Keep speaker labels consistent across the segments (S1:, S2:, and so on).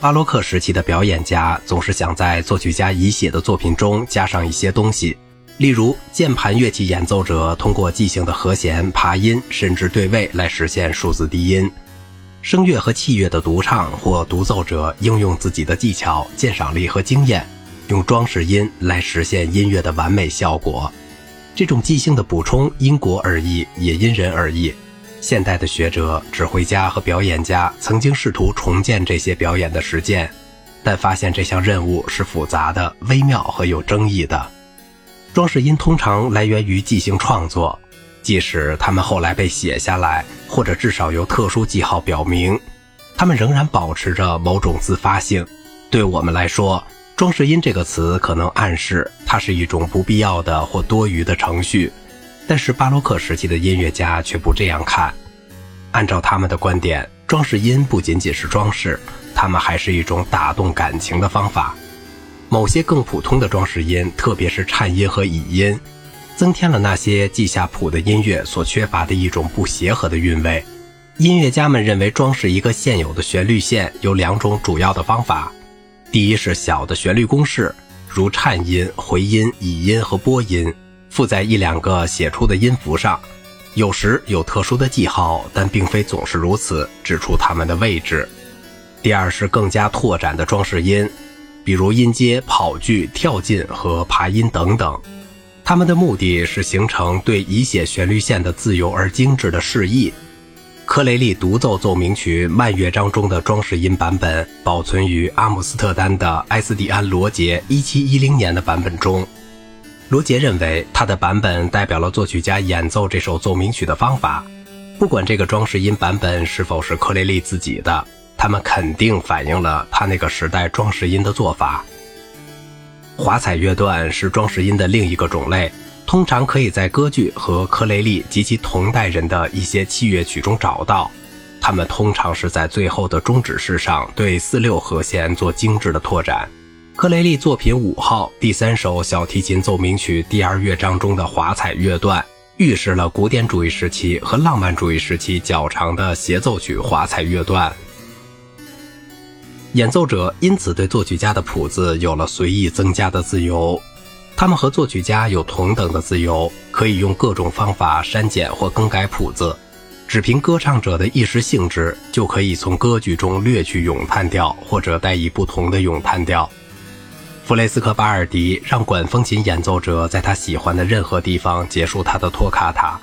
S1: 巴洛克时期的表演家总是想在作曲家已写的作品中加上一些东西，例如键盘乐器演奏者通过即兴的和弦、爬音甚至对位来实现数字低音；声乐和器乐的独唱或独奏者应用自己的技巧、鉴赏力和经验，用装饰音来实现音乐的完美效果。这种即兴的补充因国而异，也因人而异。现代的学者、指挥家和表演家曾经试图重建这些表演的实践，但发现这项任务是复杂的、微妙和有争议的。装饰音通常来源于即兴创作，即使它们后来被写下来，或者至少由特殊记号表明，它们仍然保持着某种自发性。对我们来说，装饰音这个词可能暗示它是一种不必要的或多余的程序。但是巴洛克时期的音乐家却不这样看。按照他们的观点，装饰音不仅仅是装饰，它们还是一种打动感情的方法。某些更普通的装饰音，特别是颤音和倚音，增添了那些记下谱的音乐所缺乏的一种不协和的韵味。音乐家们认为，装饰一个现有的旋律线有两种主要的方法：第一是小的旋律公式，如颤音、回音、倚音和波音。附在一两个写出的音符上，有时有特殊的记号，但并非总是如此，指出它们的位置。第二是更加拓展的装饰音，比如音阶、跑句、跳进和爬音等等。它们的目的是形成对已写旋律线的自由而精致的示意。科雷利独奏奏鸣曲慢乐章中的装饰音版本保存于阿姆斯特丹的埃斯蒂安·罗杰1710年的版本中。罗杰认为，他的版本代表了作曲家演奏这首奏鸣曲的方法。不管这个装饰音版本是否是克雷利自己的，他们肯定反映了他那个时代装饰音的做法。华彩乐段是装饰音的另一个种类，通常可以在歌剧和克雷利及其同代人的一些器乐曲中找到。他们通常是在最后的终止式上对四六和弦做精致的拓展。克雷利作品五号第三首小提琴奏鸣曲第二乐章中的华彩乐段，预示了古典主义时期和浪漫主义时期较长的协奏曲华彩乐段。演奏者因此对作曲家的谱子有了随意增加的自由，他们和作曲家有同等的自由，可以用各种方法删减或更改谱子，只凭歌唱者的一时兴致，就可以从歌剧中略去咏叹调，或者带以不同的咏叹调。弗雷斯科巴尔迪让管风琴演奏者在他喜欢的任何地方结束他的托卡塔。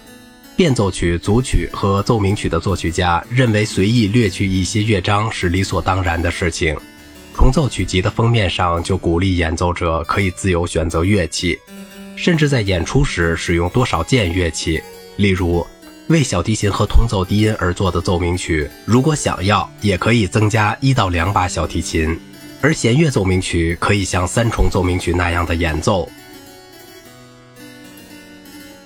S1: 变奏曲、组曲和奏鸣曲的作曲家认为随意略去一些乐章是理所当然的事情。重奏曲集的封面上就鼓励演奏者可以自由选择乐器，甚至在演出时使用多少件乐器。例如，为小提琴和同奏低音而作的奏鸣曲，如果想要，也可以增加一到两把小提琴。而弦乐奏鸣曲可以像三重奏鸣曲那样的演奏。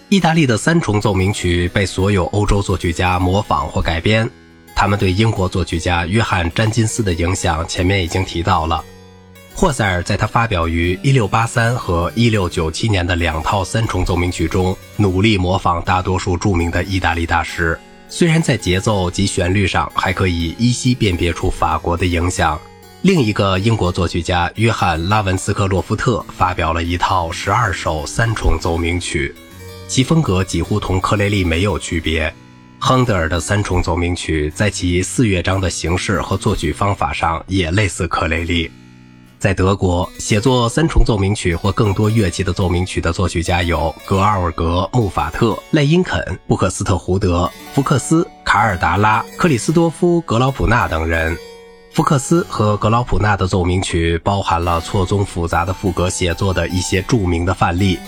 S1: 意大利的三重奏鸣曲被所有欧洲作曲家模仿或改编，他们对英国作曲家约翰·詹金斯的影响前面已经提到了。霍塞尔在他发表于1683和1697年的两套三重奏鸣曲中，努力模仿大多数著名的意大利大师，虽然在节奏及旋律上还可以依稀辨别出法国的影响。另一个英国作曲家约翰·拉文斯克洛夫特发表了一套十二首三重奏鸣曲，其风格几乎同克雷利没有区别。亨德尔的三重奏鸣曲在其四乐章的形式和作曲方法上也类似克雷利。在德国，写作三重奏鸣曲或更多乐器的奏鸣曲的作曲家有格奥尔格·穆法特、赖因肯、布克斯特胡德、福克斯、卡尔达拉、克里斯多夫·格劳普纳等人。福克斯和格劳普纳的奏鸣曲包含了错综复杂的赋格写作的一些著名的范例。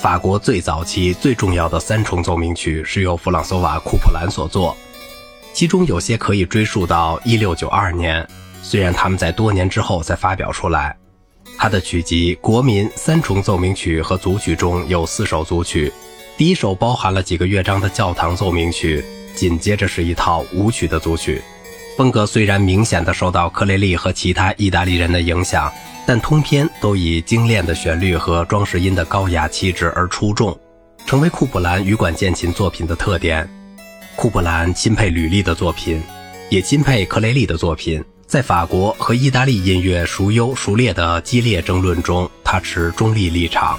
S1: 法国最早期最重要的三重奏鸣曲是由弗朗索瓦·库普兰所作，其中有些可以追溯到1692年，虽然他们在多年之后才发表出来。他的曲集《国民三重奏鸣曲》和组曲中有四首组曲，第一首包含了几个乐章的教堂奏鸣曲，紧接着是一套舞曲的组曲。风格虽然明显的受到克雷利和其他意大利人的影响，但通篇都以精炼的旋律和装饰音的高雅气质而出众，成为库普兰羽管键琴作品的特点。库普兰钦佩吕利的作品，也钦佩克雷利的作品，在法国和意大利音乐孰优孰劣的激烈争论中，他持中立立场。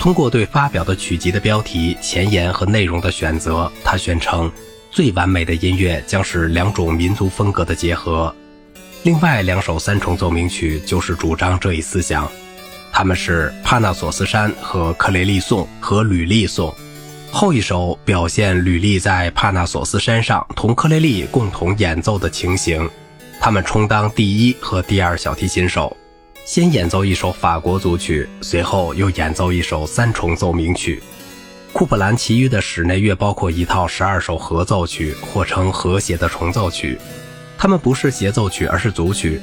S1: 通过对发表的曲集的标题、前言和内容的选择，他宣称最完美的音乐将是两种民族风格的结合。另外两首三重奏鸣曲就是主张这一思想，他们是帕纳索斯山和克雷利颂和吕利颂。后一首表现吕利在帕纳索斯山上同克雷利共同演奏的情形。他们充当第一和第二小提琴手，先演奏一首法国组曲，随后又演奏一首三重奏鸣曲。库普兰其余的室内乐包括一套十二首合奏曲，或称和谐的重奏曲。它们不是协奏曲，而是组曲。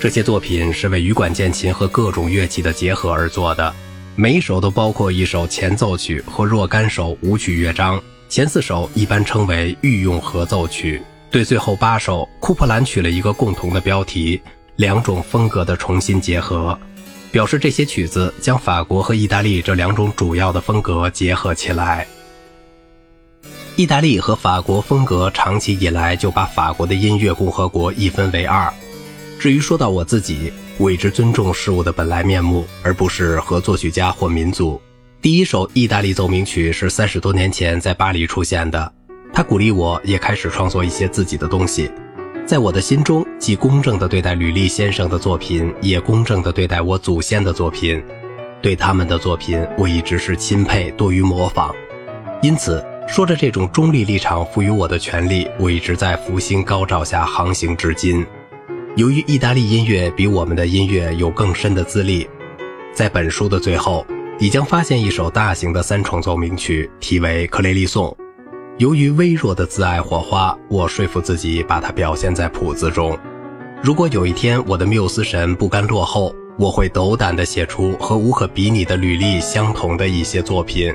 S1: 这些作品是为羽管键琴和各种乐器的结合而做的，每一首都包括一首前奏曲和若干首舞曲乐章。前四首一般称为御用合奏曲。对最后八首，库珀兰取了一个共同的标题：两种风格的重新结合，表示这些曲子将法国和意大利这两种主要的风格结合起来。意大利和法国风格长期以来就把法国的音乐共和国一分为二。至于说到我自己，我一直尊重事物的本来面目，而不是和作曲家或民族。第一首意大利奏鸣曲是三十多年前在巴黎出现的。他鼓励我，也开始创作一些自己的东西。在我的心中，既公正地对待吕利先生的作品，也公正地对待我祖先的作品。对他们的作品，我一直是钦佩多于模仿。因此，说着这种中立立场赋予我的权利，我一直在福星高照下航行至今。由于意大利音乐比我们的音乐有更深的资历，在本书的最后，你将发现一首大型的三重奏鸣曲，题为《克雷利颂》。由于微弱的自爱火花，我说服自己把它表现在谱子中。如果有一天我的缪斯神不甘落后，我会斗胆地写出和无可比拟的履历相同的一些作品。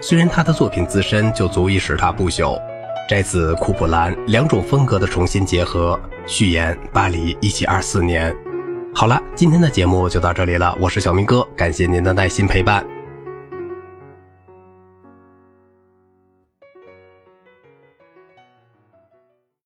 S1: 虽然他的作品自身就足以使他不朽。摘自库普兰两种风格的重新结合。序言：巴黎，一七二四年。好了，今天的节目就到这里了。我是小明哥，感谢您的耐心陪伴。